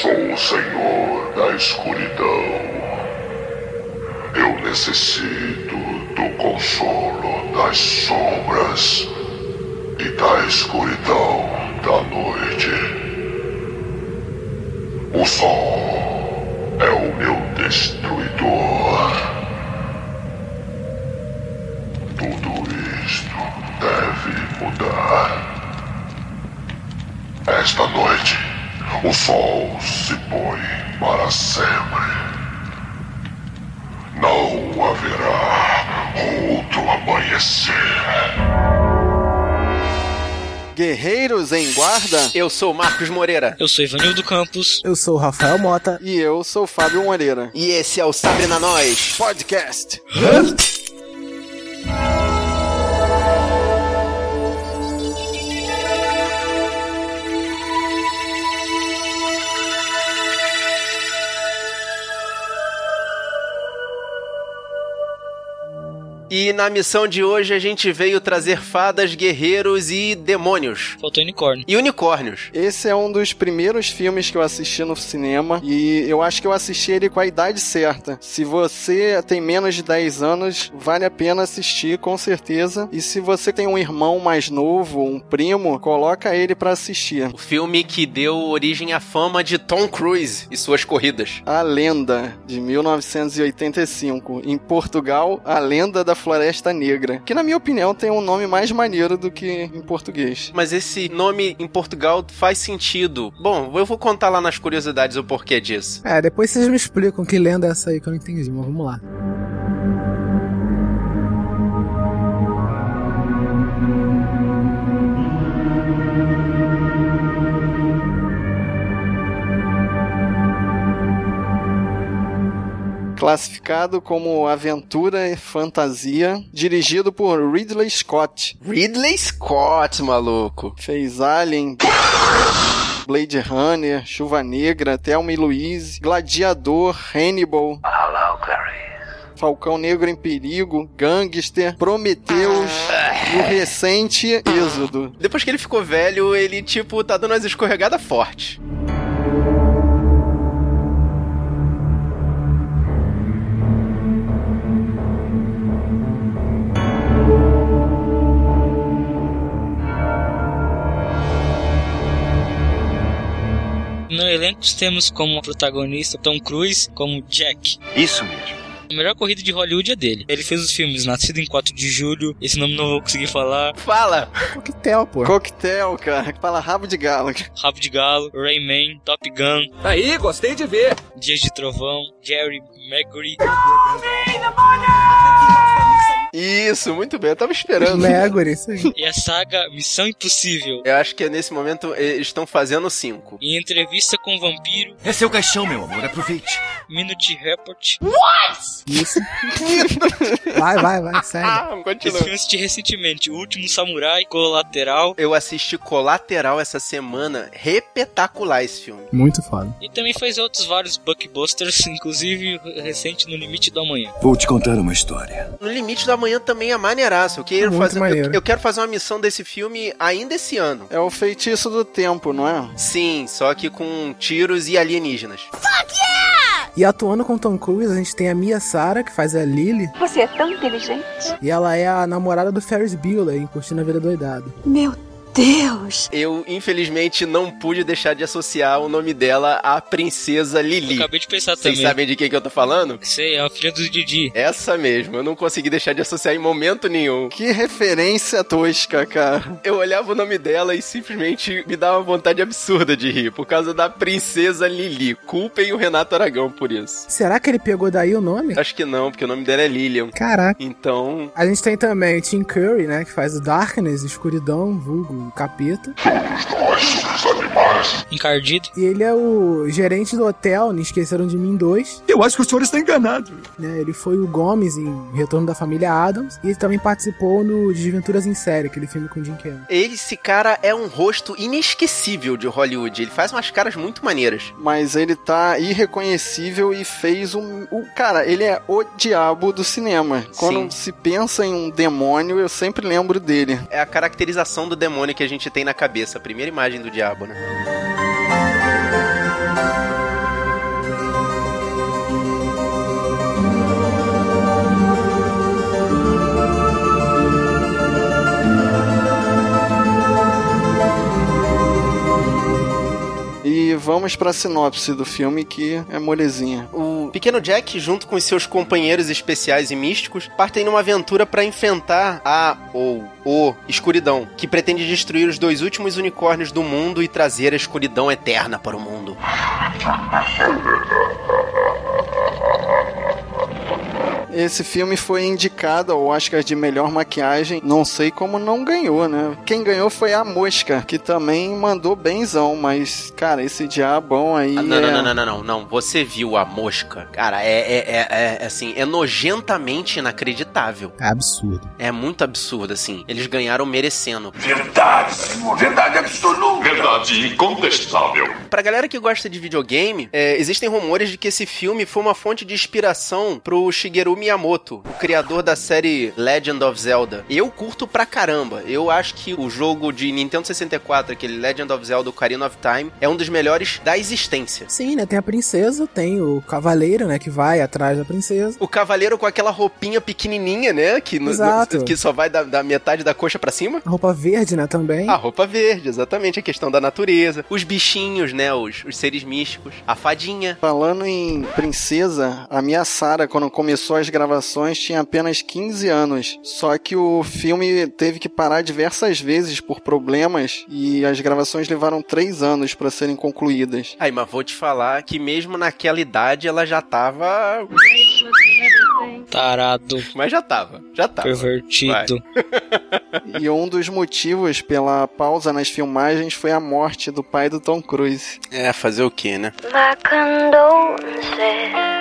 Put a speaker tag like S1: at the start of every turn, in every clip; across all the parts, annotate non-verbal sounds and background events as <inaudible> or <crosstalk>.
S1: sou o senhor da escuridão. Eu necessito do consolo das sombras e da escuridão da noite. O sol é o meu destruidor. Tudo isto deve mudar. Esta noite, o sol se põe para sempre. Não haverá outro amanhecer.
S2: Guerreiros em Guarda.
S3: Eu sou Marcos Moreira.
S4: Eu sou Ivanildo Campos.
S5: Eu sou o Rafael Mota.
S2: E eu sou Fábio Moreira.
S3: E esse é o Sabre na Nós
S2: Podcast.
S3: E na missão de hoje a gente veio trazer fadas, guerreiros e demônios.
S4: Faltou unicórnio.
S3: E unicórnios.
S2: Esse é um dos primeiros filmes que eu assisti no cinema e eu acho que eu assisti ele com a idade certa. Se você tem menos de 10 anos, vale a pena assistir com certeza. E se você tem um irmão mais novo, um primo, coloca ele para assistir.
S3: O filme que deu origem à fama de Tom Cruise e suas corridas.
S2: A Lenda, de 1985. Em Portugal, A Lenda da Floresta Negra. Que, na minha opinião, tem um nome mais maneiro do que em português.
S3: Mas esse nome em Portugal faz sentido. Bom, eu vou contar lá nas curiosidades o porquê disso.
S5: É, depois vocês me explicam que lenda é essa aí que eu não entendi, mas vamos lá.
S2: Classificado como aventura e fantasia, dirigido por Ridley Scott.
S3: Ridley Scott, maluco.
S2: Fez Alien, Blade Runner, Chuva Negra, Thelma e Louise, Gladiador, Hannibal.
S1: Hello, Clarice.
S2: Falcão Negro em Perigo, Gangster, Prometheus e o recente Êxodo.
S3: Depois que ele ficou velho, ele, tipo, tá dando umas escorregadas fortes.
S4: No elenco temos como protagonista Tom Cruise como Jack.
S1: Isso mesmo.
S4: A melhor corrida de Hollywood é dele. Ele fez os filmes Nascido em 4 de Julho, esse nome não vou conseguir falar,
S3: Fala!
S5: Coquetel, pô.
S2: Coquetel, cara, fala rabo de galo.
S4: Rabo de Galo, Rayman, Top Gun,
S6: Aí, gostei de ver.
S4: Dias de Trovão, Jerry Maguire.
S3: Isso, muito bem, eu tava esperando.
S5: Meguri, isso aí.
S4: e a saga Missão Impossível.
S3: Eu acho que nesse momento eles estão fazendo cinco.
S4: Em entrevista com o vampiro,
S6: Esse é o caixão, meu amor, aproveite.
S4: Minute Report.
S5: Isso. <laughs> vai, vai, vai, segue.
S3: Ah,
S4: Esse
S3: continua.
S4: filme assisti recentemente, O Último Samurai, Colateral.
S3: Eu assisti Colateral essa semana. Repetacular esse filme.
S5: Muito foda.
S4: E também fez outros vários blockbusters, <laughs> inclusive o recente No Limite do Amanhã.
S6: Vou te contar uma história.
S3: No Limite da Manhã também é maneiraço. Eu quero,
S5: Muito
S3: fazer, eu, eu quero fazer uma missão desse filme ainda esse ano.
S2: É o feitiço do tempo, não é?
S3: Sim, só que com tiros e alienígenas.
S5: E atuando com Tom Cruise, a gente tem a Mia Sara, que faz a Lily,
S7: Você é tão inteligente.
S5: e ela é a namorada do Ferris Bueller em Curtindo a Vida Doidado.
S7: Meu Deus.
S3: Eu, infelizmente, não pude deixar de associar o nome dela à princesa Lili.
S4: Eu acabei de pensar
S3: Vocês
S4: também.
S3: sabem de quem que eu tô falando?
S4: Sei, é a filha do Didi.
S3: Essa mesmo, eu não consegui deixar de associar em momento nenhum.
S2: Que referência tosca, cara.
S3: Eu olhava o nome dela e simplesmente me dava uma vontade absurda de rir, por causa da princesa Lili. Culpem o Renato Aragão por isso.
S5: Será que ele pegou daí o nome?
S3: Acho que não, porque o nome dela é Lilian.
S5: Caraca.
S3: Então,
S5: A gente tem também o Tim Curry, né, que faz o Darkness, Escuridão, vulgo, Capeta. <laughs>
S4: Encardido.
S5: E ele é o gerente do hotel, não esqueceram de mim dois.
S6: Eu acho que o senhor está enganado.
S5: Né? Ele foi o Gomes em Retorno da Família Adams. E ele também participou no Desventuras em Série, aquele filme com o Jim Carrey.
S3: esse cara é um rosto inesquecível de Hollywood. Ele faz umas caras muito maneiras.
S2: Mas ele tá irreconhecível e fez um. O, cara, ele é o diabo do cinema. Quando
S3: Sim.
S2: se pensa em um demônio, eu sempre lembro dele.
S3: É a caracterização do demônio que a gente tem na cabeça, a primeira imagem do diabo, né? Thank you.
S2: Vamos pra sinopse do filme que é molezinha.
S3: O pequeno Jack, junto com seus companheiros especiais e místicos, partem numa aventura para enfrentar a ou o escuridão, que pretende destruir os dois últimos unicórnios do mundo e trazer a escuridão eterna para o mundo.
S2: Esse filme foi indicado ao Oscar de melhor maquiagem. Não sei como não ganhou, né? Quem ganhou foi a Mosca, que também mandou benzão, mas, cara, esse diabão aí.
S3: Ah, não,
S2: é...
S3: não, não, não, não, não, não. Você viu a mosca? Cara, é, é, é, é, assim, é nojentamente inacreditável.
S5: É absurdo.
S3: É muito absurdo, assim. Eles ganharam merecendo.
S1: Verdade, senhor. Verdade absoluta. Verdade incontestável.
S3: Pra galera que gosta de videogame, é, existem rumores de que esse filme foi uma fonte de inspiração pro Shigeru Miyamoto, o criador da série Legend of Zelda. Eu curto pra caramba. Eu acho que o jogo de Nintendo 64, aquele Legend of Zelda Ocarina of Time, é um dos melhores da existência.
S5: Sim, né? Tem a princesa, tem o cavaleiro, né? Que vai atrás da princesa.
S3: O cavaleiro com aquela roupinha pequenininha, né? Que, no-
S5: Exato.
S3: no- que só vai da, da metade da coxa pra cima.
S5: A roupa verde, né? Também.
S3: A roupa verde, exatamente, a questão da natureza. Os bichinhos, né? Os, os seres místicos. A fadinha.
S2: Falando em princesa, a minha Sara, quando começou as gravações, tinha apenas 15 anos. Só que o filme teve que parar diversas vezes por problemas e as gravações levaram 3 anos para serem concluídas.
S3: Aí, mas vou te falar que mesmo naquela idade ela já tava.
S4: Tarado,
S3: Mas já tava, já tava.
S4: pervertido. <laughs>
S2: E um dos motivos pela pausa nas filmagens foi a morte do pai do Tom Cruise.
S3: É, fazer o quê, né?
S7: Condolences.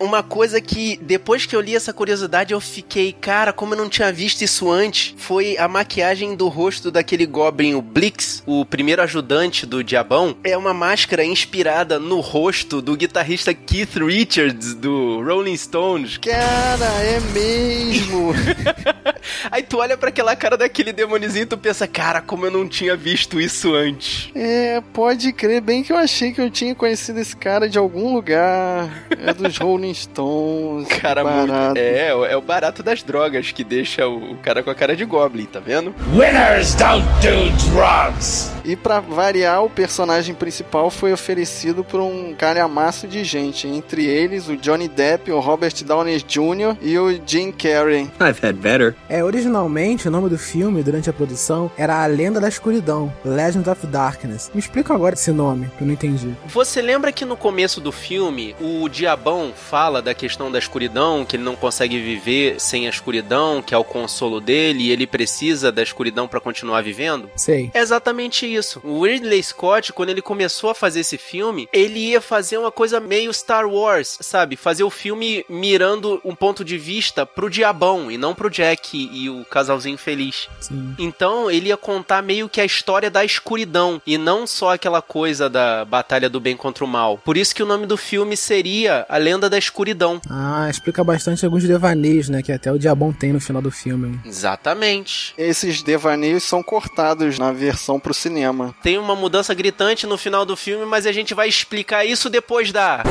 S3: Uma coisa que, depois que eu li essa curiosidade, eu fiquei, cara, como eu não tinha visto isso antes, foi a maquiagem do rosto daquele Goblin, o Blix, o primeiro ajudante do Diabão. É uma máscara inspirada no rosto do guitarrista Keith Richards, do Rolling Stones.
S2: Cara, é mesmo! <laughs>
S3: Aí tu olha pra aquela cara daquele demonizinho e tu pensa, cara, como eu não tinha visto isso antes.
S2: é, pode crer, bem que eu achei que eu tinha conhecido esse cara de algum lugar. É dos Rolling <laughs> Stones.
S3: Cara,
S2: barato.
S3: muito. É, é o barato das drogas que deixa o o cara com a cara de Goblin, tá vendo?
S6: Winners don't do drugs.
S2: E pra variar, o personagem principal foi oferecido por um calhamaço de gente, entre eles o Johnny Depp, o Robert Downey Jr. e o Jim Carrey.
S6: I've had better.
S5: É, originalmente o nome do filme, durante a produção, era A Lenda da Escuridão, Legend of Darkness. Me explica agora esse nome, que eu não entendi.
S3: Você lembra que no começo do filme o Diabão fala da questão da escuridão, que ele não consegue viver sem a escuridão, que é o consolo dele e ele precisa da escuridão pra continuar vivendo?
S5: Sei.
S3: É exatamente isso. O Ridley Scott, quando ele começou a fazer esse filme, ele ia fazer uma coisa meio Star Wars, sabe? Fazer o filme mirando um ponto de vista pro diabão e não pro Jack e o casalzinho feliz.
S5: Sim.
S3: Então ele ia contar meio que a história da escuridão e não só aquela coisa da batalha do bem contra o mal. Por isso que o nome do filme seria A Lenda da Escuridão.
S5: Ah, explica bastante alguns devaneios, né? Que até o Diabão tem no final do filme.
S3: Exatamente.
S2: Esses devaneios são cortados na versão pro cinema.
S3: Tem uma mudança gritante no final do filme, mas a gente vai explicar isso depois da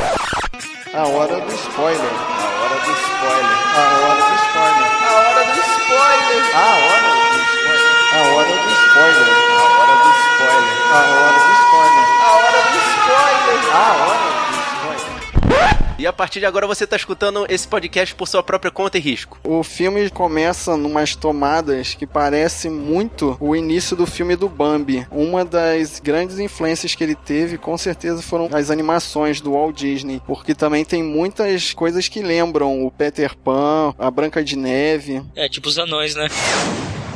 S2: A hora do spoiler.
S3: A hora do spoiler.
S2: A hora do spoiler.
S3: A hora do spoiler.
S2: A hora do spoiler. A hora do spoiler.
S3: A hora do spoiler.
S2: A hora do spoiler.
S3: A hora do spoiler.
S2: A hora do spoiler.
S3: E a partir de agora você tá escutando esse podcast por sua própria conta e risco.
S2: O filme começa numas tomadas que parece muito o início do filme do Bambi. Uma das grandes influências que ele teve, com certeza, foram as animações do Walt Disney, porque também tem muitas coisas que lembram o Peter Pan, a Branca de Neve.
S4: É, tipo os anões, né?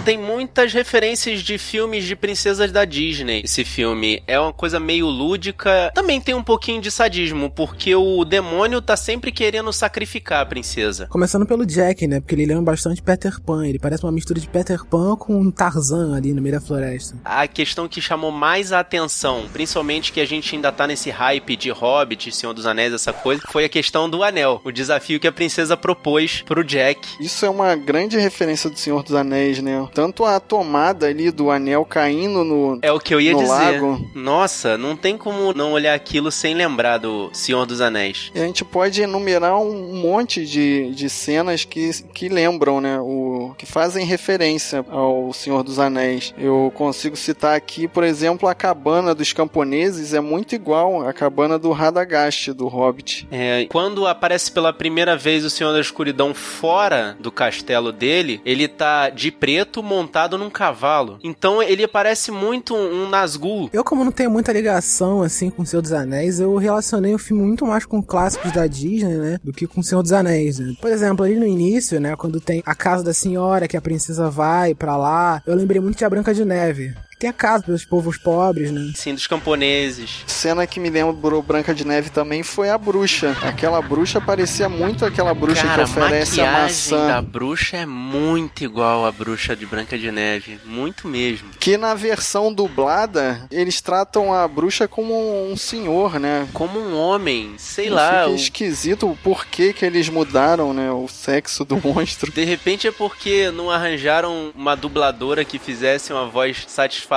S3: Tem muitas referências de filmes de princesas da Disney. Esse filme é uma coisa meio lúdica. Também tem um pouquinho de sadismo, porque o demônio tá sempre querendo sacrificar a princesa.
S5: Começando pelo Jack, né? Porque ele lembra bastante Peter Pan. Ele parece uma mistura de Peter Pan com um Tarzan ali no meio da floresta.
S3: A questão que chamou mais a atenção, principalmente que a gente ainda tá nesse hype de Hobbit, Senhor dos Anéis, essa coisa, foi a questão do anel. O desafio que a princesa propôs pro Jack.
S2: Isso é uma grande referência do Senhor dos Anéis, né? Tanto a tomada ali do anel caindo no.
S3: É o que eu ia dizer.
S2: lago.
S3: Nossa, não tem como não olhar aquilo sem lembrar do Senhor dos Anéis.
S2: E a gente pode enumerar um monte de, de cenas que, que lembram, né? O, que fazem referência ao Senhor dos Anéis. Eu consigo citar aqui, por exemplo, a cabana dos camponeses é muito igual à cabana do Radagast, do Hobbit.
S3: É, quando aparece pela primeira vez o Senhor da Escuridão fora do castelo dele, ele tá de preto montado num cavalo. Então ele parece muito um Nazgûl.
S5: Eu, como não tenho muita ligação, assim, com o Senhor dos Anéis, eu relacionei o filme muito mais com clássicos da Disney, né? Do que com o Senhor dos Anéis, né? Por exemplo, ali no início, né? Quando tem a casa da senhora, que a princesa vai pra lá, eu lembrei muito de A Branca de Neve. Tem a casa dos povos pobres, né?
S3: Sim, dos camponeses.
S2: Cena que me lembrou Branca de Neve também foi a bruxa. Aquela bruxa parecia muito aquela bruxa
S3: Cara,
S2: que oferece a
S3: maquiagem
S2: maçã.
S3: da bruxa é muito igual à bruxa de Branca de Neve. Muito mesmo.
S2: Que na versão dublada, eles tratam a bruxa como um senhor, né?
S3: Como um homem, sei
S2: E
S3: lá.
S2: Fica
S3: o-
S2: esquisito o porquê que eles mudaram, né? O sexo do monstro.
S3: De repente é porque não arranjaram uma dubladora que fizesse uma voz satisfatória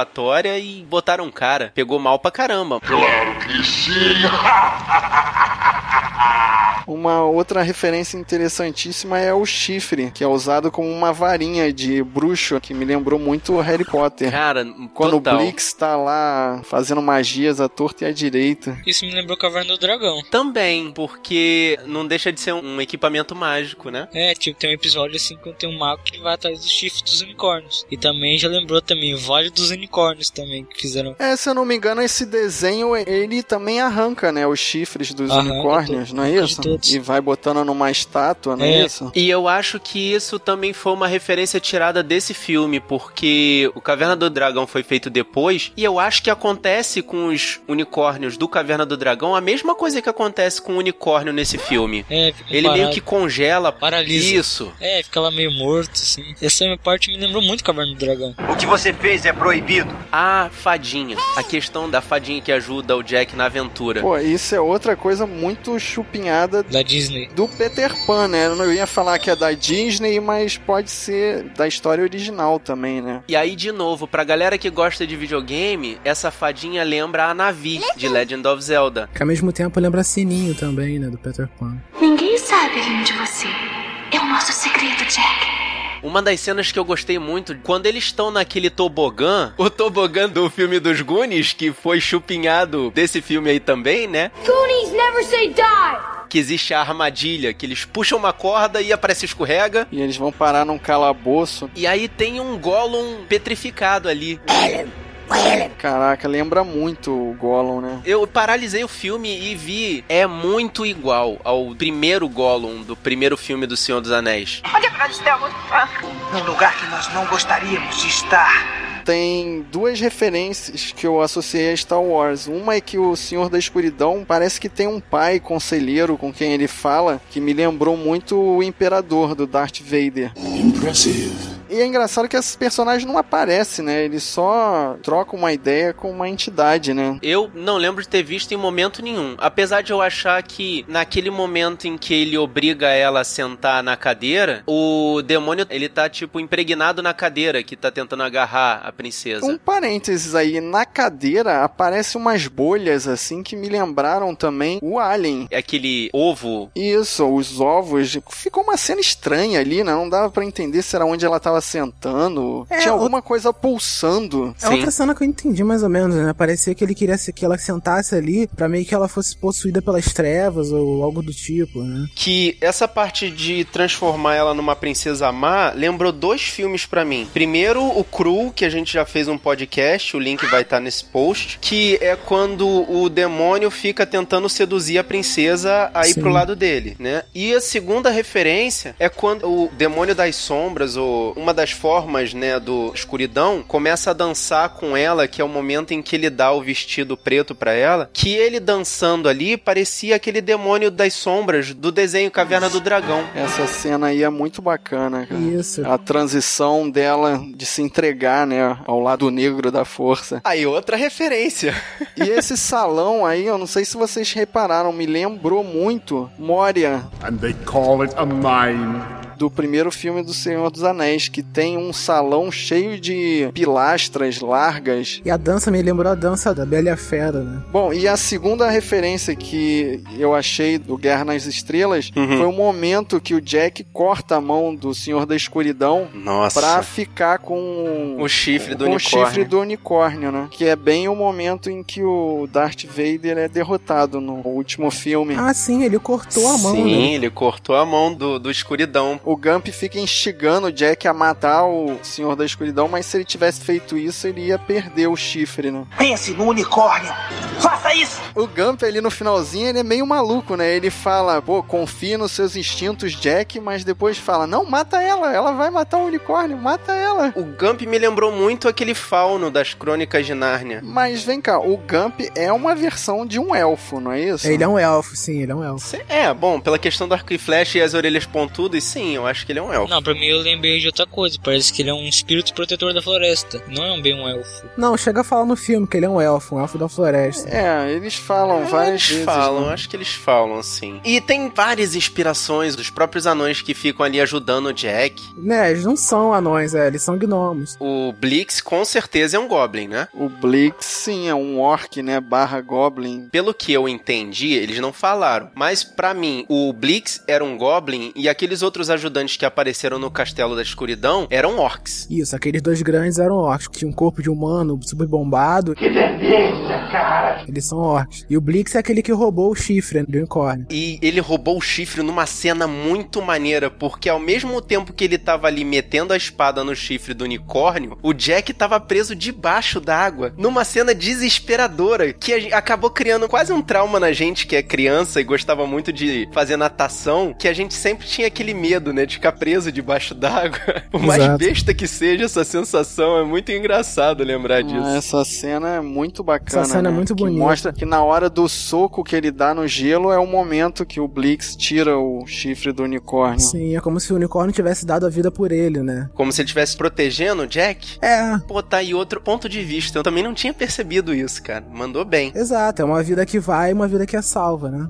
S3: e botaram um cara. Pegou mal pra caramba.
S1: Claro que sim! <laughs>
S2: Uma outra referência interessantíssima é o chifre, que é usado como uma varinha de bruxo, que me lembrou muito o Harry Potter.
S3: Cara,
S2: Quando
S3: total.
S2: o Blix tá lá fazendo magias à torta e à direita.
S4: Isso me lembrou Caverna do Dragão.
S3: Também, porque não deixa de ser um equipamento mágico, né?
S4: É, tipo, tem um episódio assim quando tem um mago que vai atrás do chifre dos unicórnios. E também já lembrou também o Vale dos Unicórnios também, que fizeram.
S2: É, se eu não me engano, esse desenho ele também arranca, né, os chifres dos
S4: Arranca
S2: unicórnios,
S4: tudo,
S2: não é isso? E vai botando numa estátua, não é,
S4: É.
S2: isso?
S3: E eu acho que isso também foi uma referência tirada desse filme, porque o Caverna do Dragão foi feito depois, e eu acho que acontece com os unicórnios do Caverna do Dragão a mesma coisa que acontece com o unicórnio nesse filme.
S4: É, fica
S3: Ele meio
S4: parado.
S3: que congela.
S4: Paralisa.
S3: Isso.
S4: É, fica lá meio morto, assim. Essa parte me lembrou muito Caverna do Dragão.
S8: O que você fez é proibido.
S3: A fadinha. A questão da fadinha que ajuda o Jack na aventura.
S2: Pô, isso é outra coisa muito chupinhada
S4: Da Disney.
S2: do Peter Pan, né? Eu não ia falar que é da Disney, mas pode ser da história original também, né?
S3: E aí, de novo, pra galera que gosta de videogame, essa fadinha lembra a Navi, de Legend of Zelda.
S5: Que ao mesmo tempo lembra Sininho também, né? Do Peter Pan.
S7: Ninguém sabe além de você. É o nosso segredo, Jack.
S3: Uma das cenas que eu gostei muito, quando eles estão naquele tobogã, o tobogã do filme dos Goonies, que foi chupinhado desse filme aí também, né?
S7: Goonies never say die!
S3: Que existe a armadilha, que eles puxam uma corda e aparece escorrega.
S2: E eles vão parar num calabouço.
S3: E aí tem um Gollum petrificado ali.
S2: Caraca, lembra muito o Gollum, né?
S3: Eu paralisei o filme e vi, é muito igual ao primeiro Gollum do primeiro filme do Senhor dos Anéis.
S8: Onde é que nós estamos? Num lugar que nós não gostaríamos de estar.
S2: Tem duas referências que eu associei a Star Wars. Uma é que o Senhor da Escuridão parece que tem um pai conselheiro com quem ele fala, que me lembrou muito o Imperador do Darth Vader.
S1: Impressive.
S2: E é engraçado que esse personagem não aparece, né? Ele só troca uma ideia com uma entidade, né?
S3: Eu não lembro de ter visto em momento nenhum. Apesar de eu achar que naquele momento em que ele obriga ela a sentar na cadeira, o demônio ele tá tipo impregnado na cadeira que tá tentando agarrar a princesa.
S2: Um parênteses aí, na cadeira aparecem umas bolhas assim que me lembraram também o Alien.
S3: É aquele ovo.
S2: Isso, os ovos. Ficou uma cena estranha ali, né? Não dava pra entender se era onde ela tava sentando.
S5: É,
S2: Tinha
S5: o-
S2: alguma coisa pulsando.
S5: É outra cena que eu entendi mais ou menos, né? Parecia que ele queria que ela sentasse ali pra meio que ela fosse possuída pelas trevas ou algo do tipo, né?
S3: Que essa parte de transformar ela numa princesa má lembrou dois filmes pra mim. Primeiro, o Cru, que a gente já fez um podcast, o link vai estar nesse post, que é quando o demônio fica tentando seduzir a princesa a ir
S5: Sim.
S3: pro lado dele, né? E a segunda referência é quando o demônio das sombras, ou uma das formas, né, do escuridão, começa a dançar com ela, que é o momento em que ele dá o vestido preto pra ela, que ele dançando ali parecia aquele demônio das sombras do desenho Caverna do Dragão.
S2: Essa cena aí é muito bacana, cara.
S5: Isso.
S2: A transição dela de se entregar, né, ao lado negro da força.
S3: Aí outra referência. <laughs>
S2: E esse salão aí, eu não sei se vocês repararam, me lembrou muito Moria
S9: And they call it a mine.
S2: Do primeiro filme do Senhor dos Anéis, que tem um salão cheio de pilastras largas.
S5: E a dança me lembrou a dança da Bela e a Fera, né?
S2: Bom, e a segunda referência que eu achei do Guerra nas Estrelas
S3: Uhum.
S2: foi o momento que o Jack corta a mão do Senhor da Escuridão
S3: Nossa.
S2: pra ficar com
S3: O chifre do
S2: com
S3: unicórnio.
S2: o chifre do unicórnio, né? Que é bem o momento em que o Darth Vader é derrotado no último filme.
S5: Ah, sim, ele cortou a mão,
S3: Sim,
S5: né?
S3: ele cortou a mão do, do escuridão.
S2: O Gump fica instigando o Jack a matar o Senhor da Escuridão, mas se ele tivesse feito isso, ele ia perder o chifre, né?
S8: Pense no unicórnio. Faça isso!
S2: O Gump ali no finalzinho, ele é meio maluco, né? Ele fala, pô, confie nos seus instintos, Jack, mas depois fala, não, mata ela, ela vai matar o unicórnio, mata ela.
S3: O Gump me lembrou muito aquele fauno das crônicas de Nárnia.
S2: Mas vem cá, o Gump é uma versão de um elfo, não é isso?
S5: Ele é um elfo, sim, ele é um elfo.
S3: Cê- É, bom, pela questão do arco e flecha e as orelhas pontudas, sim, eu acho que ele é um elfo.
S4: Não, pra mim eu lembrei de outra coisa. Parece que ele é um espírito protetor da floresta. Não é um bem um elfo.
S5: Não, chega a falar no filme que ele é um elfo, um elfo da floresta.
S2: É, eles falam várias
S3: eles
S2: vezes.
S3: falam,
S2: né?
S3: acho que eles falam, sim. E tem várias inspirações dos próprios anões que ficam ali ajudando o Jack.
S5: Né, eles não são anões, é, eles são gnomos.
S3: O Blix com certeza é um Goblin, né?
S2: O Blix, sim, é um orc, né? Barra Goblin.
S3: Pelo que eu entendi, eles não falaram. Mas pra mim, o Blix era um Goblin e aqueles outros ajudantes que apareceram no Castelo da Escuridão eram orcs.
S5: Isso, aqueles dois grandes eram orcs, que tinham um corpo de humano super bombado.
S8: Que delícia, cara!
S5: Eles são orcs. E o Blix é aquele que roubou o chifre do unicórnio.
S3: E ele roubou o chifre numa cena muito maneira, porque ao mesmo tempo que ele tava ali metendo a espada no chifre do unicórnio, o Jack tava preso debaixo d'água, numa cena desesperadora, que acabou criando quase um trauma na gente que é criança e gostava muito de fazer natação, que a gente sempre tinha aquele medo, né, de ficar preso debaixo d'água. <laughs> Por mais
S5: Exato.
S3: besta que seja essa sensação, é muito engraçado lembrar disso.
S2: Ah, essa cena é muito bacana.
S5: Essa cena é
S2: né?
S5: muito
S2: que
S5: bonita.
S2: Mostra que na hora do soco que ele dá no gelo é o momento que o Blix tira o chifre do unicórnio.
S5: Sim, é como se o unicórnio tivesse dado a vida por ele, né?
S3: Como se ele estivesse protegendo o Jack.
S5: É,
S3: Pô, tá aí outro ponto de vista. Eu também não tinha percebido isso, cara. Mandou bem.
S5: exato, é uma vida que vai e uma vida que é salva, né?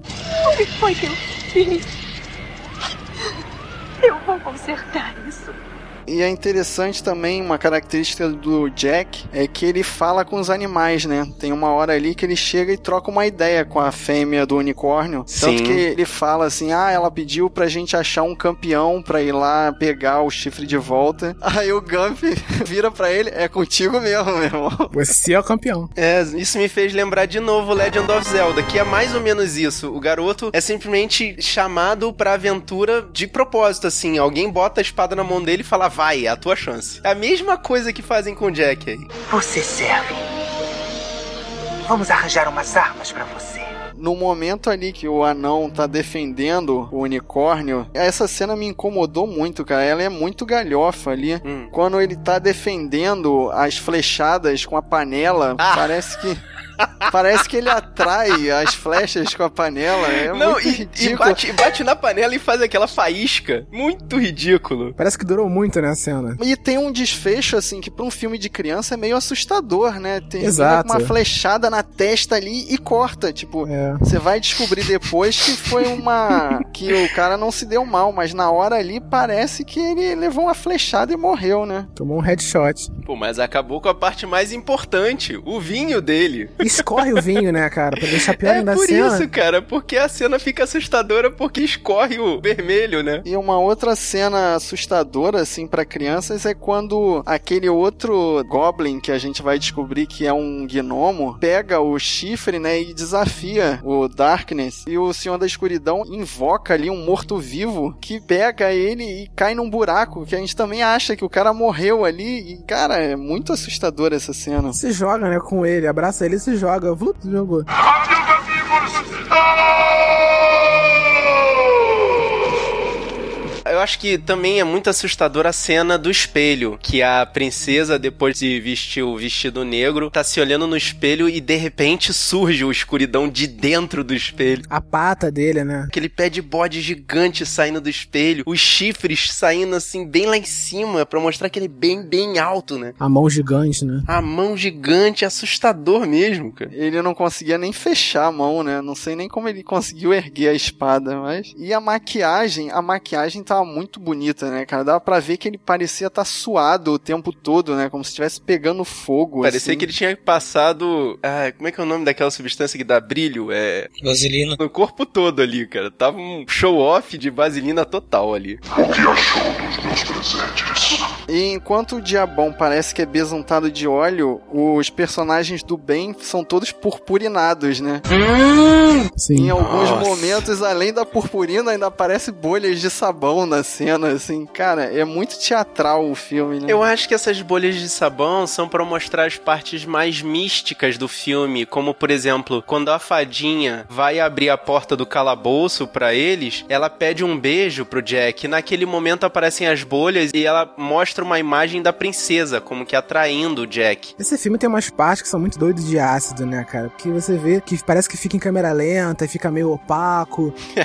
S7: O que foi que eu fiz? Eu vou consertar isso.
S2: E é interessante também, uma característica do Jack é que ele fala com os animais, né? Tem uma hora ali que ele chega e troca uma ideia com a fêmea do unicórnio. Tanto
S3: Sim.
S2: que ele fala assim: ah, ela pediu pra gente achar um campeão pra ir lá pegar o chifre de volta. <laughs> Aí o Gump <laughs> vira pra ele: é contigo mesmo, meu irmão. <laughs>
S5: Você é o campeão.
S3: É, isso me fez lembrar de novo Legend of Zelda, que é mais ou menos isso. O garoto é simplesmente chamado pra aventura de propósito, assim. Alguém bota a espada na mão dele e fala, vai, é a tua chance. É a mesma coisa que fazem com o Jack aí.
S8: Você serve. Vamos arranjar umas armas pra você.
S2: No momento ali que o anão tá defendendo o unicórnio, essa cena me incomodou muito, cara. Ela é muito galhofa ali.
S3: Hum.
S2: Quando ele tá defendendo as flechadas com a panela,
S3: Ah.
S2: parece que. Parece que ele atrai as flechas com a panela. É
S3: Não,
S2: muito
S3: e, e
S2: ridículo.
S3: bate, e bate na panela e faz aquela faísca. Muito ridículo.
S5: Parece que durou muito, né, a cena.
S2: E tem um desfecho, assim, que pra um filme de criança é meio assustador, né? Tem
S5: Exato.
S2: uma flechada na testa ali e corta. Tipo,
S5: É.
S2: Você vai descobrir depois que foi uma. que o cara não se deu mal, mas na hora ali parece que ele levou uma flechada e morreu, né?
S5: Tomou um headshot.
S3: Pô, mas acabou com a parte mais importante, o vinho dele.
S5: Escorre o vinho, né, cara? Pra deixar pior
S3: É
S5: ainda a
S3: por
S5: cena.
S3: isso, cara, porque a cena fica assustadora porque escorre o vermelho, né?
S2: E uma outra cena assustadora, assim, pra crianças é quando aquele outro Goblin que a gente vai descobrir que é um gnomo pega o chifre, né, e desafia o Darkness. E o Senhor da Escuridão invoca ali um morto-vivo que pega ele e cai num buraco, que a gente também acha que o cara morreu ali. E, cara, é muito assustadora essa cena.
S5: Se joga, né, com ele, abraça ele e se joga. Vlup, jogou.
S3: Eu acho que também é muito assustadora a cena do espelho, que a princesa, depois de vestir o vestido negro, tá se olhando no espelho e de repente surge o escuridão de dentro do espelho.
S5: A pata dele, né?
S3: Aquele pé de bode gigante saindo do espelho, os chifres saindo assim bem lá em cima pra mostrar que ele é bem, bem alto, né?
S5: A mão gigante, né?
S3: A mão gigante, assustador mesmo, cara.
S2: Ele não conseguia nem fechar a mão, né? Não sei nem como ele conseguiu erguer a espada, mas. E a maquiagem, a maquiagem tava muito bonita, né, cara? Dava pra ver que ele parecia estar tá suado o tempo todo, né? Como se estivesse pegando fogo.
S3: Parecia
S2: assim.
S3: que ele tinha passado. Ah, como é que é o nome daquela substância que dá brilho? É.
S4: Vaselina.
S3: No corpo todo ali, cara. Tava um show-off de vaselina total ali.
S1: O que achou dos meus presentes?
S2: E enquanto o Diabão parece que é besuntado de óleo, os personagens do bem são todos purpurinados, né?
S5: Sim.
S2: Em alguns
S3: Nossa.
S2: momentos, além da purpurina, ainda aparece bolhas de sabão na cena, assim. Cara, é muito teatral o filme, né?
S3: Eu acho que essas bolhas de sabão são pra mostrar as partes mais místicas do filme, como por exemplo, quando a fadinha vai abrir a porta do calabouço pra eles, ela pede um beijo pro Jack. E naquele momento aparecem as bolhas e ela mostra uma imagem da princesa, como que atraindo o Jack.
S5: Esse filme tem umas partes que são muito doidas de ácido, né, cara? Porque você vê que parece que fica em câmera lenta e fica meio opaco. <laughs>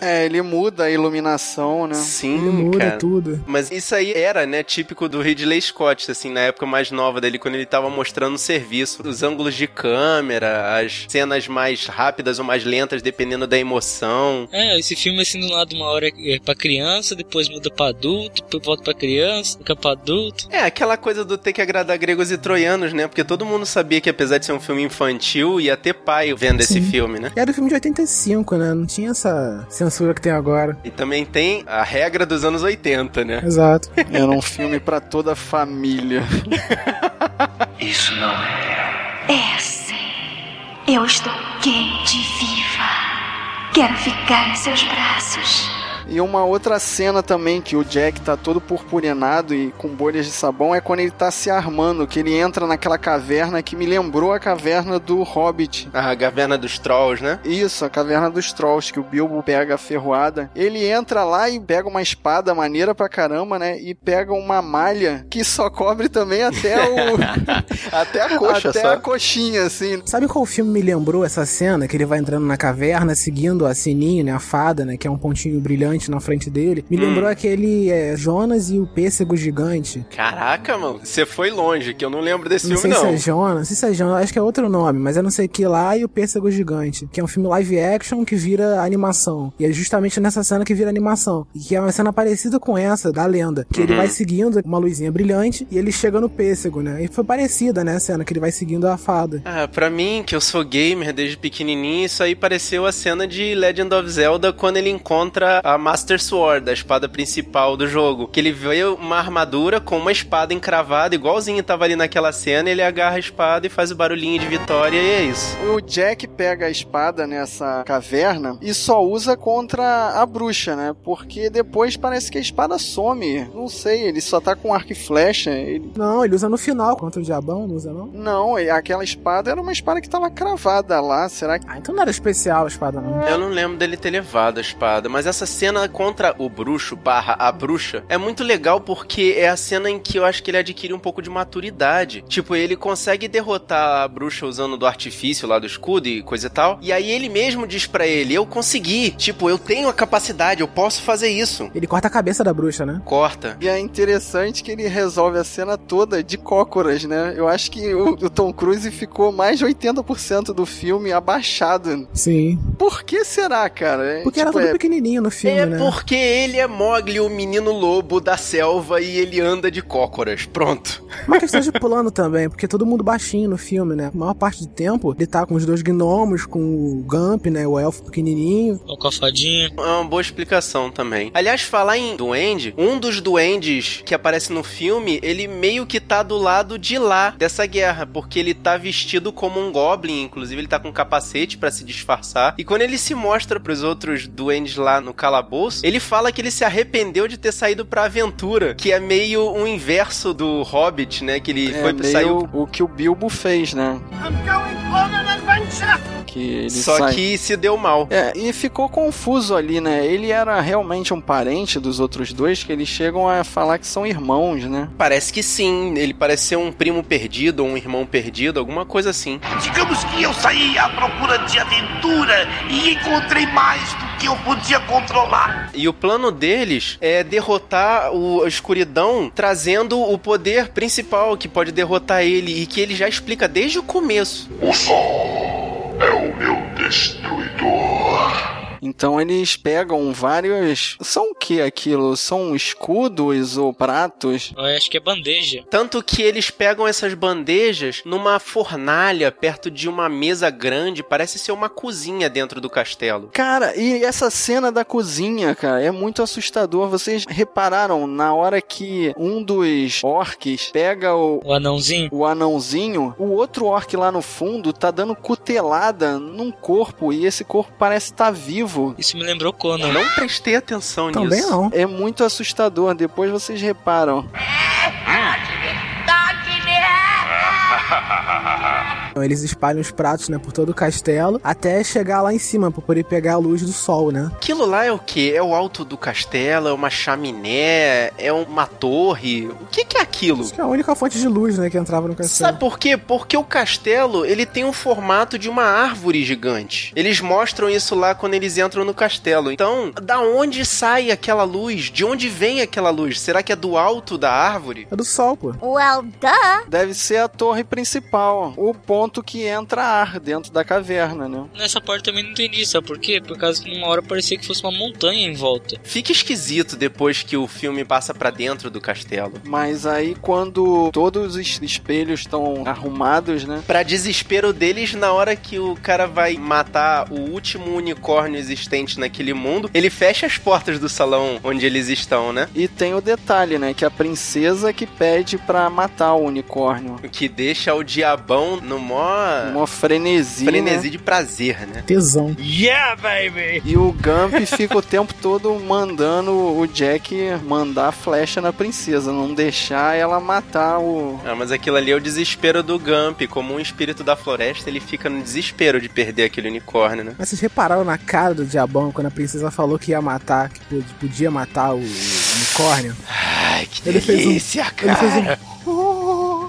S2: É, ele muda a iluminação, né?
S3: Sim,
S5: Ele muda
S3: cara.
S5: tudo.
S3: Mas isso aí era, né, típico do Ridley Scott, assim, na época mais nova dele, quando ele tava mostrando o serviço. Os ângulos de câmera, as cenas mais rápidas ou mais lentas, dependendo da emoção.
S4: É, esse filme assim do lado uma hora é pra criança, depois muda pra adulto, depois volta pra criança, fica pra adulto.
S3: É, aquela coisa do ter que agradar gregos e troianos, né? Porque todo mundo sabia que apesar de ser um filme infantil, ia ter pai vendo esse
S5: Sim.
S3: filme, né?
S5: E era um filme de 85, né? Não tinha essa censura que tem agora.
S3: E também tem a regra dos anos 80, né?
S5: Exato.
S2: Era um filme pra toda a família.
S8: Isso não é.
S7: É sim. Eu estou quente e viva. Quero ficar em seus braços.
S2: E uma outra cena também que o Jack tá todo purpurinado e com bolhas de sabão é quando ele tá se armando, que ele entra naquela caverna que me lembrou a caverna do Hobbit.
S3: A caverna dos trolls, né?
S2: Isso, a caverna dos Trolls, que o Bilbo pega a ferroada. Ele entra lá e pega uma espada maneira pra caramba, né? E pega uma malha que só cobre também até o. <laughs>
S3: Até a coxa
S2: até
S3: só.
S2: a coxinha, assim.
S5: Sabe qual filme me lembrou essa cena? Que ele vai entrando na caverna, seguindo a sininho, né? A fada, né? Que é um pontinho brilhante na frente dele. Me
S3: Hum.
S5: lembrou aquele é, Jonas e o Pêssego Gigante.
S3: Caraca, mano, você foi longe, que eu não lembro desse
S5: não
S3: filme,
S5: sei
S3: não.
S5: se é Jonas, não sei se é Jonas, acho que é outro nome, mas eu não sei que lá e o Pêssego Gigante, que é um filme live action que vira animação. E é justamente nessa cena que vira animação. E que é uma cena parecida com essa, da lenda. Que
S3: Uhum.
S5: ele vai seguindo uma luzinha brilhante e ele chega no pêssego, né? E foi parecida, né, a cena, que ele vai seguindo a fada.
S3: Ah, pra mim, que eu sou gamer desde pequenininho, isso aí pareceu a cena de Legend of Zelda quando ele encontra a Master Sword, a espada principal do jogo. Que ele vê uma armadura com uma espada encravada, igualzinho tava ali naquela cena, ele agarra a espada e faz o barulhinho de vitória e é isso.
S2: O Jack pega a espada nessa caverna e só usa contra a bruxa, né? Porque depois parece que a espada some. Não sei, ele só tá com arco e flecha. Ele...
S5: Não, ele usa no final contra o diabão, não usa não?
S2: Não, aquela espada era uma espada que tava cravada lá. Será que.
S5: Ah, então não era especial a espada, não.
S3: Eu não lembro dele ter levado a espada, mas essa cena contra o bruxo barra a bruxa é muito legal porque é a cena em que eu acho que ele adquire um pouco de maturidade. Tipo, ele consegue derrotar a bruxa usando do artifício lá do escudo e coisa e tal. E aí ele mesmo diz pra ele: Eu consegui. Tipo, eu tenho a capacidade, eu posso fazer isso.
S5: Ele corta a cabeça da bruxa, né?
S3: Corta.
S2: E é interessante que ele resolve a cena toda de cócoras, né? Eu acho que o, o Tom Cruise ficou mais de 80% do filme abaixado.
S5: Sim.
S2: Por que será, cara?
S5: Porque era
S2: tipo,
S5: tudo
S2: é-
S5: pequenininho no filme,
S3: É
S5: né?
S3: porque ele é Mogli, o menino lobo da selva, e ele anda de cócoras. Pronto.
S5: Uma questão de plano também, porque todo mundo baixinho no filme, né? A maior parte do tempo ele tá com os dois gnomos, com o Gump, né? O elfo pequenininho.
S4: A fadinha.
S3: É uma boa explicação também. Aliás, falar em duende, um dos duendes que aparece no filme, ele meio que tá do lado de lá dessa guerra, porque ele tá vestido como um goblin, inclusive ele tá com um capacete pra se disfarçar. E quando ele se mostra pros outros duendes lá no calabouço, ele fala que ele se arrependeu de ter saído pra aventura, que é meio um inverso do Hobbit, né, que ele
S2: É
S3: foi
S2: meio
S3: saiu
S2: o que o Bilbo fez, né? Que ele
S3: só
S2: sai-
S3: que se deu mal.
S2: É, e ficou confuso ali, né? Ele era realmente um parente dos outros dois, que eles chegam a falar que são irmãos, né?
S3: Parece que sim, ele parece ser um primo perdido ou um irmão perdido, alguma coisa assim.
S8: Digamos que eu saí à procura de aventura e encontrei mais do que eu podia controlar.
S3: E o plano deles é derrotar o, a escuridão, trazendo o poder principal que pode derrotar ele e que ele já explica desde o começo.
S1: O sol é o meu destruidor.
S2: Então eles pegam vários. São que aquilo? São escudos ou pratos?
S4: Eu acho que é bandeja.
S3: Tanto que eles pegam essas bandejas numa fornalha perto de uma mesa grande, parece ser uma cozinha dentro do castelo.
S2: Cara, e essa cena da cozinha, cara, é muito assustador. Vocês repararam na hora que um dos orcs pega o,
S4: O anãozinho.
S2: o anãozinho, o outro orc lá no fundo tá dando cutelada num corpo e esse corpo parece estar vivo.
S4: Isso me lembrou Conan.
S3: Não prestei atenção
S5: Também
S3: nisso.
S5: não.
S2: É muito assustador. Depois vocês reparam.
S5: Então, <laughs> Eles espalham os pratos, né, por todo o castelo, até chegar lá em cima, pra poder pegar a luz do sol, né?
S3: Aquilo lá é o quê? É o alto do castelo? É uma chaminé? É uma torre? O que, que é aquilo?
S5: Acho que é a única fonte de luz, né, que entrava no castelo.
S3: Sabe por quê? Porque o castelo, ele tem o formato de uma árvore gigante. Eles mostram isso lá quando eles entram no castelo. Então, da onde sai aquela luz? De onde vem aquela luz? Será que é do alto da árvore?
S5: É do sol, pô.
S9: Well, duh.
S2: Deve ser a torre principal, o ponto que entra ar dentro da caverna, né?
S4: Nessa parte também não entendi, sabe por quê? Por causa que numa hora parecia que fosse uma montanha em volta.
S3: Fica esquisito depois que o filme passa pra dentro do castelo.
S2: Mas aí quando todos os espelhos estão arrumados, né?
S3: Pra desespero deles, na hora que o cara vai matar o último unicórnio existente naquele mundo, ele fecha as portas do salão onde eles estão, né?
S2: E tem o detalhe, né? Que a princesa que pede pra matar o unicórnio.
S3: O que deixa o diabão no mó
S2: Uma frenesi,
S3: frenesi
S2: né?
S3: de prazer, né?
S5: Tesão.
S6: Yeah, baby!
S2: E o Gump fica o tempo todo mandando o Jack mandar flecha na princesa, não deixar ela matar o.
S3: Ah, mas aquilo ali é o desespero do Gump. Como um espírito da floresta, ele fica no desespero de perder aquele unicórnio, né?
S5: Mas vocês repararam na cara do diabão quando a princesa falou que ia matar, que pod- podia matar o unicórnio?
S3: Ai, que
S5: Ele fez um-
S3: delícia,
S5: Ele fez
S3: cara.
S5: um. <laughs>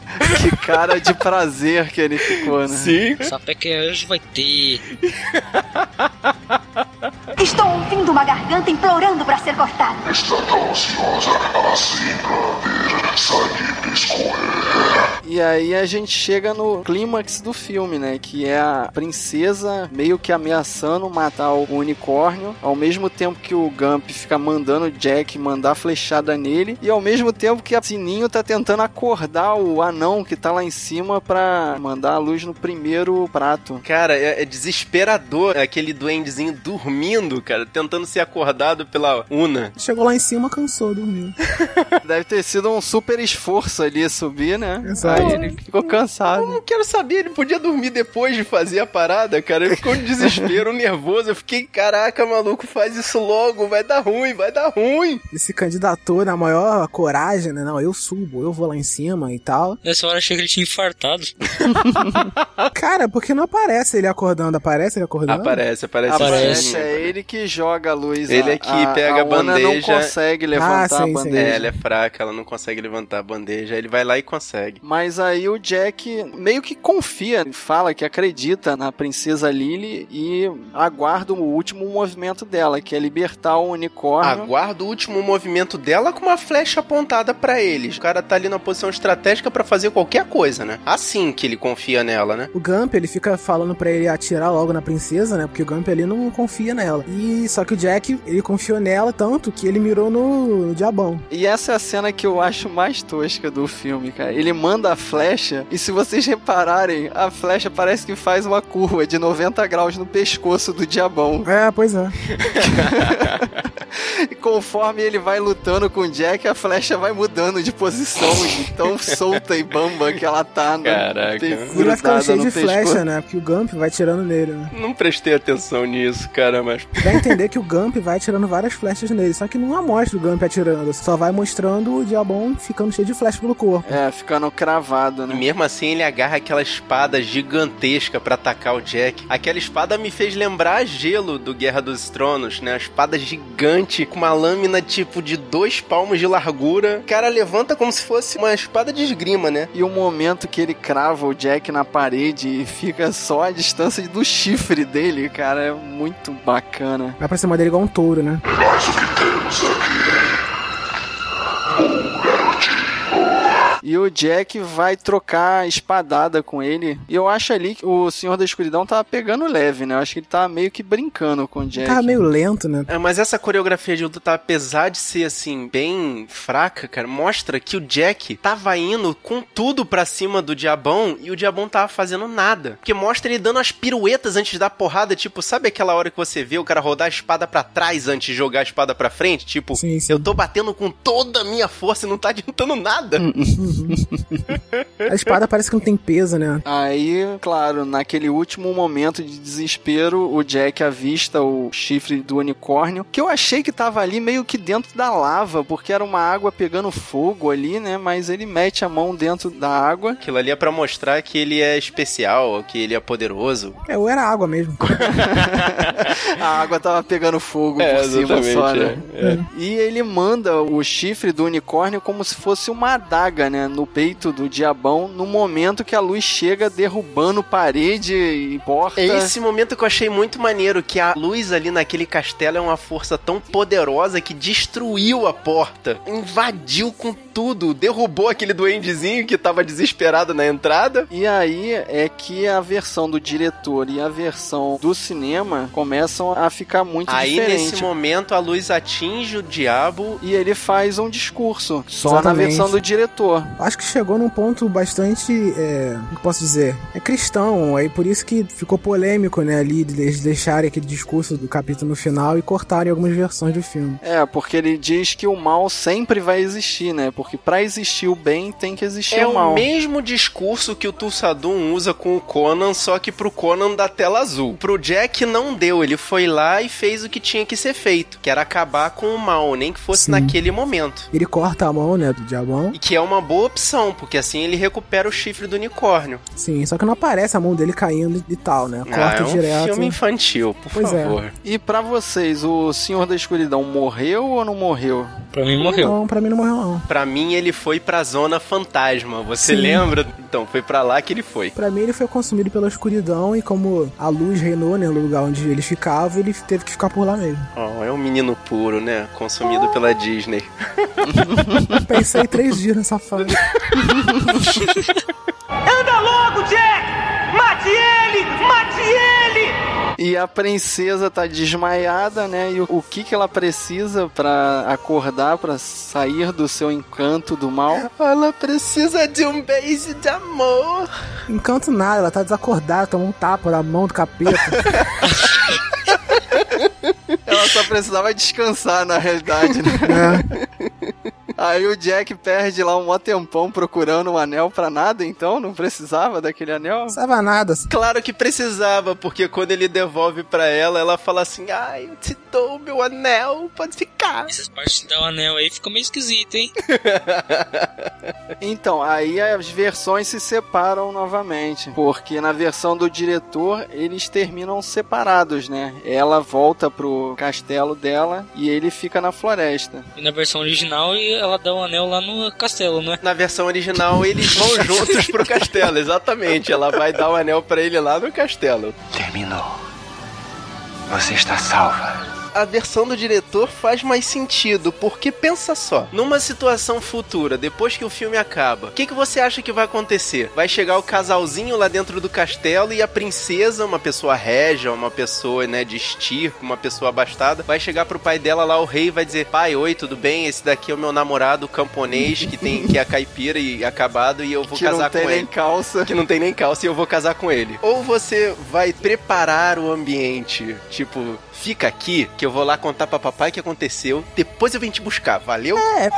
S5: <laughs>
S2: Que cara de prazer que ele ficou, né?
S3: Sim.
S4: Sapequejo vai ter. <laughs>
S7: Estou ouvindo uma garganta implorando para ser cortada.
S1: Está tão ansiosa assim pra ver sangue escorrer.
S2: E aí a gente chega no clímax do filme, né? Que é a princesa meio que ameaçando matar o unicórnio, ao mesmo tempo que o Gump fica mandando o Jack mandar flechada nele, e ao mesmo tempo que a Sininho tá tentando acordar o anão que tá lá em cima pra mandar a luz no primeiro prato.
S3: Cara, é, é desesperador aquele duendezinho dormindo, cara, tentando ser acordado pela Una.
S5: Chegou lá em cima, cansou, dormiu. <laughs>
S2: Deve ter sido um super esforço ali subir, né?
S5: Exato.
S2: Aí ele ficou cansado.
S3: Não quero saber, ele podia dormir depois de fazer a parada, cara. Ele ficou de desespero, <laughs> nervoso. Eu fiquei, caraca, maluco, faz isso logo, vai dar ruim, vai dar ruim.
S5: Ele se candidatou na maior coragem, né? Não, eu subo, eu vou lá em cima e tal.
S4: Nessa hora achei que ele tinha infartado. <laughs>
S5: Cara, porque não aparece ele acordando? Aparece ele acordando?
S3: Aparece, aparece.
S2: Aparece,
S3: sim.
S2: é ele que joga a luz.
S3: Ele
S2: a,
S3: é que pega a
S2: Ana não
S3: bandeja.
S2: consegue levantar
S5: Ah, sim,
S2: a
S5: sim.
S2: bandeja.
S3: É, ela é fraca, ela não consegue levantar a bandeja. Ele vai lá e consegue.
S2: Mas aí o Jack meio que confia, fala que acredita na princesa Lily e aguarda o último movimento dela, que é libertar o unicórnio.
S3: Aguarda o último movimento dela com uma flecha apontada pra eles. O cara tá ali na posição estratégica pra fazer qualquer coisa, né? Assim que ele confia nela, né?
S5: O Gump, ele fica falando pra ele atirar logo na princesa, né? Porque o Gump ali não confia nela. E só que o Jack, ele confiou nela tanto que ele mirou no, no diabão.
S2: E essa é a cena que eu acho mais tosca do filme, cara. Ele manda a flecha e se vocês repararem, a flecha parece que faz uma curva de 90 graus no pescoço do diabão.
S5: É, pois é. <laughs> <laughs>
S2: E conforme ele vai lutando com o Jack, a flecha vai mudando de posição, de tão <laughs> solta e bamba que ela tá. Né?
S3: Caraca.
S2: Tem-
S5: E ele vai ficando cheio de flecha, né? Porque o Gump vai tirando nele, né?
S3: Não prestei atenção nisso, cara, mas. <laughs>
S5: Dá a entender que o Gump vai atirando várias flechas nele. Só que não mostra o Gump atirando. Só vai mostrando o diabão ficando cheio de flecha pelo corpo.
S2: É, ficando cravado,
S3: E
S2: né?
S3: mesmo assim ele agarra aquela espada gigantesca pra atacar o Jack. Aquela espada me fez lembrar a gelo do Guerra dos Tronos, né? A espada gigante com uma lâmina tipo de dois palmos de largura. O cara levanta como se fosse uma espada de esgrima, né?
S2: E o momento que ele crava o Jack na parede e fica só a distância do chifre dele, cara, é muito bacana.
S5: Vai pra cima dele igual um touro, né?
S1: Mas o que temos aqui?
S2: E o Jack vai trocar espadada com ele. E eu acho ali que o Senhor da Escuridão tava pegando leve, né? Eu acho que ele tava meio que brincando com o Jack.
S5: Tava meio lento, né?
S3: É, mas essa coreografia de luta, tá, apesar de ser assim, bem fraca, cara, mostra que o Jack tava indo com tudo pra cima do Diabão e o Diabão tava fazendo nada. Porque mostra ele dando as piruetas antes da porrada, tipo, sabe aquela hora que você vê o cara rodar a espada pra trás antes de jogar a espada pra frente? Tipo,
S5: Sim, sim.
S3: eu tô batendo com toda a minha força e não tá adiantando nada. <laughs> <laughs>
S5: A espada parece que não tem peso, né?
S2: Aí, claro, naquele último momento de desespero, o Jack avista o chifre do unicórnio, que eu achei que tava ali meio que dentro da lava, porque era uma água pegando fogo ali, né? Mas ele mete a mão dentro da água.
S3: Aquilo ali é pra mostrar que ele é especial, que ele é poderoso.
S5: É, ou era água mesmo. <laughs>
S2: a água tava pegando fogo
S3: É,
S2: por cima só, né?
S3: é,
S2: E ele manda o chifre do unicórnio como se fosse uma adaga, né? No peito do diabão, no momento que a luz chega derrubando parede e porta.
S3: É esse momento que eu achei muito maneiro, que a luz ali naquele castelo é uma força tão poderosa que destruiu a porta, invadiu com tudo, derrubou aquele duendezinho que tava desesperado na entrada.
S2: E aí é que a versão do diretor e a versão do cinema começam a ficar muito
S3: Aí
S2: diferentes.
S3: nesse momento a luz atinge o diabo.
S2: E ele faz um discurso, só na versão do diretor.
S5: Acho que chegou num ponto bastante, é, posso dizer, é cristão, aí por isso que ficou polêmico, né, ali, de eles deixarem aquele discurso do capítulo no final e cortarem algumas versões do filme.
S2: É, porque ele diz que o mal sempre vai existir, né? Porque pra existir o bem tem que existir
S3: É
S2: o
S3: o
S2: mal.
S3: mesmo discurso que o Tulsadum usa com o Conan, só que pro Conan da tela azul. Pro Jack não deu, ele foi lá e fez o que tinha que ser feito, que era acabar com o mal, nem que fosse
S5: Sim.
S3: naquele momento.
S5: Ele corta a mão, né, do diabão.
S3: E que é uma boa opção, porque assim ele recupera o chifre do unicórnio.
S5: Sim, só que não aparece a mão dele caindo e tal, né? Corta
S3: ah, é um
S5: direto.
S3: filme infantil, por
S5: Pois é.
S3: favor.
S2: E pra vocês, o Senhor da Escuridão morreu ou não morreu?
S4: Pra mim morreu.
S5: Não, pra mim não morreu não.
S3: Pra mim ele foi pra zona fantasma. Você
S5: Sim.
S3: lembra? Então, foi pra lá que ele foi.
S5: Pra mim ele foi consumido pela escuridão e como a luz reinou, né, no lugar onde ele ficava, ele teve que ficar por lá mesmo.
S3: Oh, é um menino puro, né? Consumido pela Disney. <laughs>
S5: Pensei três dias nessa fase.
S8: Anda logo, Jack! Mate ele! Mate ele!
S2: E a princesa tá desmaiada, né? E o, que que ela precisa pra acordar, pra sair do seu encanto do mal?
S3: Ela precisa de um beijo de amor.
S5: Encanto nada, ela tá desacordada, tomou um tapa na mão do capeta. <laughs>
S2: Ela só precisava descansar, na realidade, né?
S5: É.
S2: Aí o Jack perde lá um mó tempão procurando um anel pra nada, então não precisava daquele anel.
S5: Não sabe nada.
S3: Claro que precisava, porque quando ele devolve pra ela, ela fala assim: Ai, eu te dou meu anel, pode ficar.
S4: Essas partes de dar o anel aí ficou meio esquisito, hein? <laughs>
S2: Então, aí as versões se separam novamente, porque na versão do diretor eles terminam separados, né? Ela volta pro castelo dela e ele fica na floresta.
S4: E na versão original ela dá o anel lá no castelo, não é?
S3: Na versão original, eles vão <laughs> juntos pro castelo, exatamente. Ela vai dar o anel pra ele lá no castelo.
S9: Terminou. Você está salva.
S3: A versão do diretor faz mais sentido, porque pensa só, numa situação futura, depois que o filme acaba, o que, que você acha que vai acontecer? Vai chegar o casalzinho lá dentro do castelo e a princesa, uma pessoa régia, uma pessoa, né, de estirpe, uma pessoa abastada, vai chegar pro pai dela lá, o rei, vai dizer: Pai, oi, tudo bem? Esse daqui é o meu namorado camponês que tem que é caipira e acabado e eu vou
S2: que
S3: casar
S2: não tem
S3: com
S2: nem
S3: ele
S2: calça.
S3: que não tem nem calça e eu vou casar com ele. Ou você vai preparar o ambiente, tipo, fica aqui que eu vou lá contar pra papai o que aconteceu, depois eu venho te buscar, valeu?
S5: É,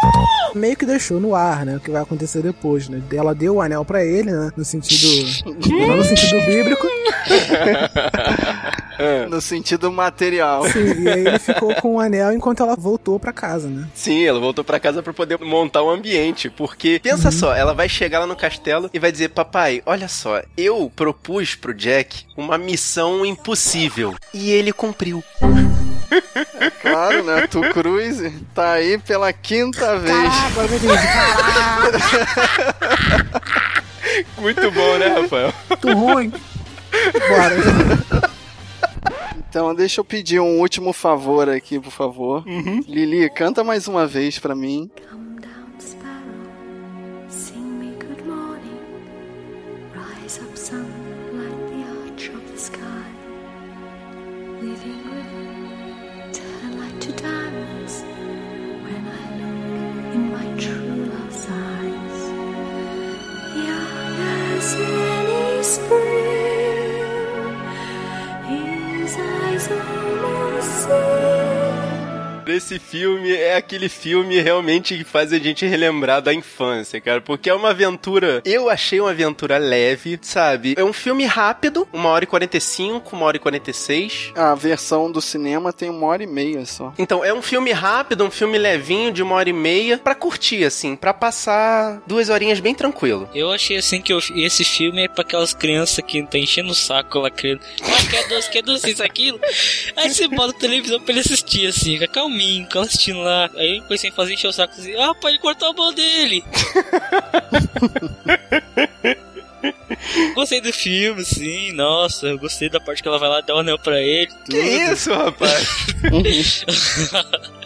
S5: meio que deixou no ar, né? O que vai acontecer depois, né? Ela deu o anel pra ele, né? No sentido. não no sentido bíblico. <laughs>
S2: No sentido material.
S5: Sim, e aí ele ficou com o anel enquanto ela voltou pra casa, né?
S3: Sim, ela voltou pra casa pra poder montar o ambiente, porque pensa só, ela vai chegar lá no castelo e vai dizer: "Papai, olha só, eu propus pro Jack uma missão impossível e ele cumpriu".
S2: Claro, né? Tu Cruz tá aí pela quinta vez.
S5: Caraca, eu entendi. Caraca,
S3: Muito bom, né, Rafael?
S5: muito ruim. Bora.
S2: Então, deixa eu pedir um último favor aqui, por favor. Lili, canta mais uma vez pra mim.
S7: Come
S3: desse filme é aquele filme realmente que faz a gente relembrar da infância, cara. Porque é uma aventura. Eu achei uma aventura leve, sabe? É um filme rápido, uma hora e 45, uma hora e 46.
S2: A versão do cinema tem uma hora e meia só.
S3: Então, é um filme rápido, um filme levinho, de uma hora e meia, pra curtir, assim, pra passar duas horinhas bem tranquilo.
S4: Eu achei assim que eu- esse filme é pra aquelas crianças que tá enchendo o saco lá, querendo. Ah, quer doce, quer doce, isso, aquilo. Aí você bota a televisão pra ele assistir, assim, fica calminho, fica assistindo lá. Aí eu comecei a fazer encher o saco assim, ah, pode cortar a mão dele. <laughs> gostei do filme, sim, nossa, eu gostei da parte que ela vai lá dar o anel pra ele. Tudo.
S3: Que isso, rapaz? <laughs>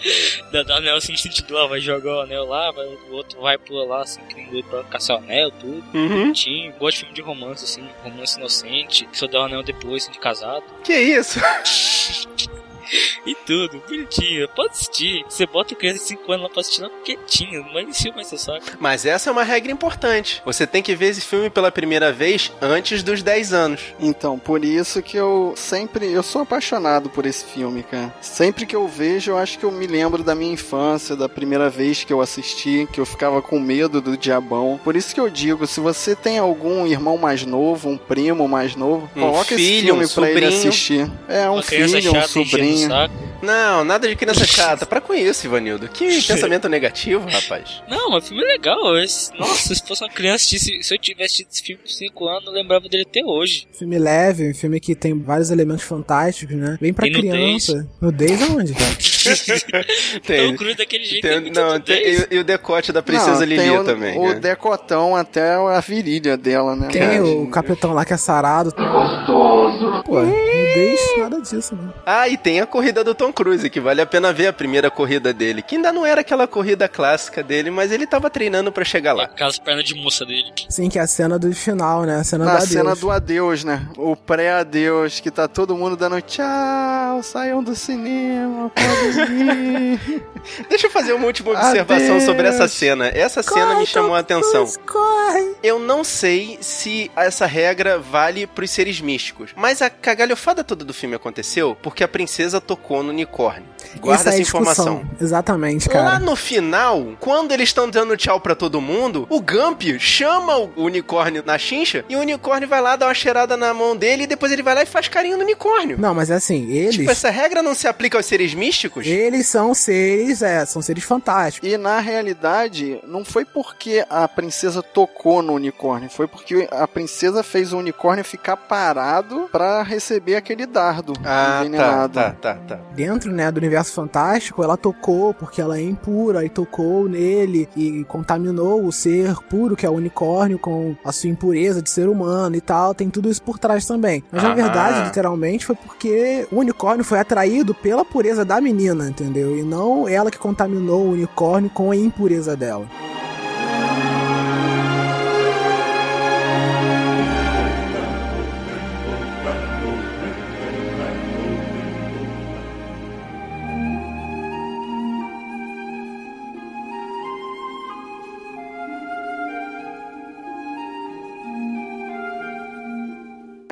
S4: Dá, dá o anel assim, sentido lá, vai jogar o anel lá, vai, o outro vai pular lá, assim, que nem doido pra caçar o anel, tudo.
S3: Uhum.
S4: Bonitinho, gosto de filme de romance, assim, romance inocente, que só dá o anel depois, assim, de casado.
S3: Que isso? <laughs> <laughs>
S4: E tudo, bonitinho, pode assistir. Você bota criança de 5 anos lá pra assistir lá quietinho, não encher mais seu saco.
S3: Mas essa é uma regra importante. Você tem que ver esse filme pela primeira vez antes dos 10 anos.
S2: Então, por isso que eu sempre. Eu sou apaixonado por esse filme, cara. Sempre que eu vejo, eu acho que eu me lembro da minha infância, da primeira vez que eu assisti, que eu ficava com medo do diabão. Por isso que eu digo: se você tem algum irmão mais novo, um primo mais novo,
S3: Um
S2: coloca esse
S3: filho,
S2: filme
S3: um
S2: pra ele assistir. É, um filho, um sobrinho.
S4: Saco.
S3: Não, nada de criança chata. Para com isso, Ivanildo. Que <laughs> pensamento negativo, rapaz.
S4: Não, mas o filme é legal. Esse, nossa, se fosse uma criança, se, se eu tivesse assistido esse filme com 5 anos, eu lembrava dele até hoje.
S5: Filme leve, um filme que tem vários elementos fantásticos, né? Bem pra
S4: Tem
S5: criança. Nudez aonde, cara? <laughs>
S3: Tem,
S4: Tão cru daquele jeito.
S3: tem-
S4: é muito
S3: não, tem- e, e o decote da princesa
S2: Não, tem
S3: Lilia
S2: o,
S3: também.
S2: O
S3: né?
S2: decotão até a virilha dela, né?
S5: Tem
S2: cara?
S5: o capitão lá que é sarado. Pô, nudez, nada disso, né?
S3: Ah, e tem a corrida do Tom Cruise, que vale a pena ver a primeira corrida dele. Que ainda não era aquela corrida clássica dele, mas ele tava treinando pra chegar lá.
S4: Aquelas pernas de moça dele.
S5: Sim, que é a cena do final, né? A cena
S2: Na
S5: do
S2: cena
S5: adeus.
S2: do adeus, né? O pré-adeus, que tá todo mundo dando tchau, saiam do cinema, podem ir. <laughs>
S3: Deixa eu fazer uma última observação
S2: Adeus.
S3: sobre essa cena. Essa cena me
S5: Corre,
S3: chamou a atenção.
S5: Cruise, Corre!
S3: Eu não sei se essa regra vale pros seres místicos, mas a cagalhofada toda do filme aconteceu porque a princesa tocou no unicórnio. Guarda
S5: Essa é
S3: essa
S5: discussão.
S3: informação.
S5: Exatamente,
S3: Lá
S5: cara.
S3: no final, quando eles estão dando tchau pra todo mundo, o Gump chama o unicórnio na chincha e o unicórnio vai lá dar uma cheirada na mão dele e depois ele vai lá e faz carinho no unicórnio.
S5: Não, mas é assim, eles.
S3: Tipo, essa regra não se aplica aos seres místicos?
S5: Eles são seres, é, são seres fantásticos.
S2: E na realidade, não foi porque a princesa tocou no unicórnio, foi porque a princesa fez o unicórnio ficar parado pra receber aquele dardo
S3: Ah, tá,
S2: envenenado.
S3: tá, tá, tá.
S5: Dentro, né, do universo fantástico, ela tocou porque ela é impura e tocou nele e contaminou o ser puro que é o unicórnio com a sua impureza de ser humano e tal. Tem tudo isso por trás também. Mas na
S3: Ah.
S5: verdade, literalmente, foi porque o unicórnio foi atraído pela pureza da menina, entendeu? E não ela que contaminou o unicórnio com a impureza dela.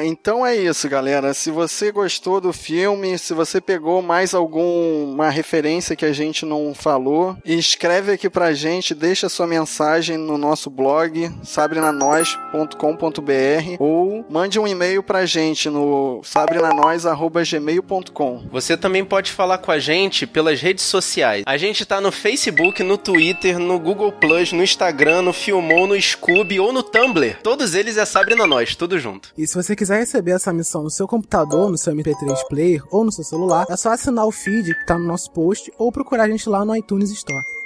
S2: Então é isso, galera. Se você gostou do filme, se você pegou mais alguma referência que a gente não falou, escreve aqui pra gente, deixa sua mensagem no nosso blog, sabrenanois.com.br ou mande um e-mail pra gente no sabrenanois.gmail.com.
S3: Você também pode falar com a gente pelas redes sociais. A gente tá no Facebook, no Twitter, no Google Plus, no Instagram, no Filmou, no Scooby ou no Tumblr. Todos eles é Sabrina Nós, tudo junto.
S5: E se você quiser receber essa missão no seu computador, no seu MP3 Player ou no seu celular, é só assinar o feed que tá no nosso post ou procurar a gente lá no iTunes Store.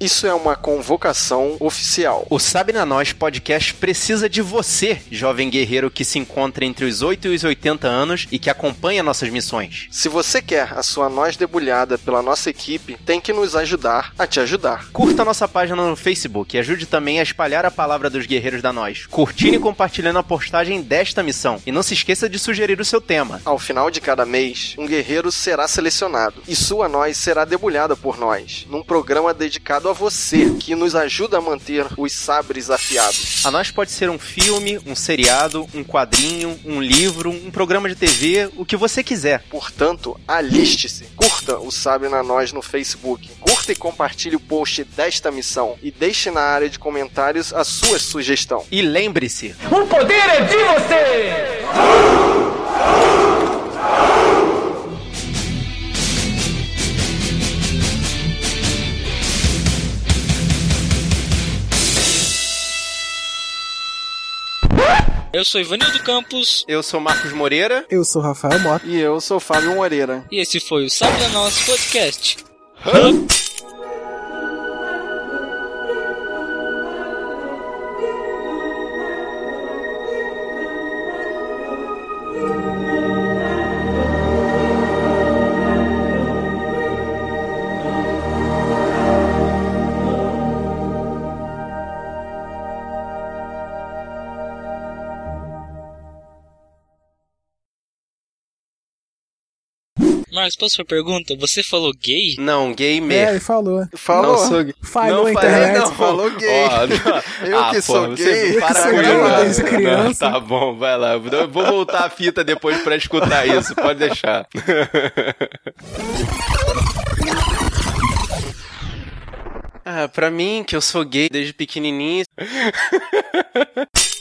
S2: Isso é uma convocação oficial.
S3: O Sabe na Nós podcast precisa de você, jovem guerreiro que se encontra entre os 8 e os 80 anos e que acompanha nossas missões.
S2: Se você quer a sua nós debulhada pela nossa equipe, tem que nos ajudar a te ajudar.
S3: Curta nossa página no Facebook e ajude também a espalhar a palavra dos guerreiros da Nós, curtindo e compartilhando a postagem desta missão. E não se esqueça de sugerir o seu tema.
S2: Ao final de cada mês, um guerreiro será selecionado e sua nós será debulhada por nós, num programa dedicado a você, que nos ajuda a manter os sabres afiados.
S3: A nós pode ser um filme, um seriado, um quadrinho, um livro, um programa de TV, o que você quiser.
S2: Portanto, aliste-se. Curta o Sabe na Nós no Facebook. Curta e compartilhe o post desta missão. E deixe na área de comentários a sua sugestão.
S3: E lembre-se:
S6: O poder é de você!
S4: Eu sou Ivanildo Campos
S3: eu sou Marcos Moreira.
S5: Eu sou Rafael Mota.
S2: E eu sou Fábio Moreira.
S4: e esse foi o Sabe da Nós Podcast. Marcos, posso fazer uma pergunta? Você falou gay?
S3: Não,
S5: É,
S3: gamer.
S5: ele falou.
S2: Falou.
S3: Não sou gay.
S5: Falhou
S3: não
S5: internet.
S3: não.
S2: Falou gay.
S3: Não. <laughs>
S2: Eu
S3: Ah,
S2: que
S3: pô,
S2: sou
S3: você
S2: gay.
S3: Para
S5: sou
S3: com
S5: gay desde
S3: Não,
S5: criança.
S3: Tá bom, vai lá. Eu vou voltar a fita depois pra escutar isso. Pode deixar. Ah, pra mim, que eu sou gay desde pequenininho. <laughs>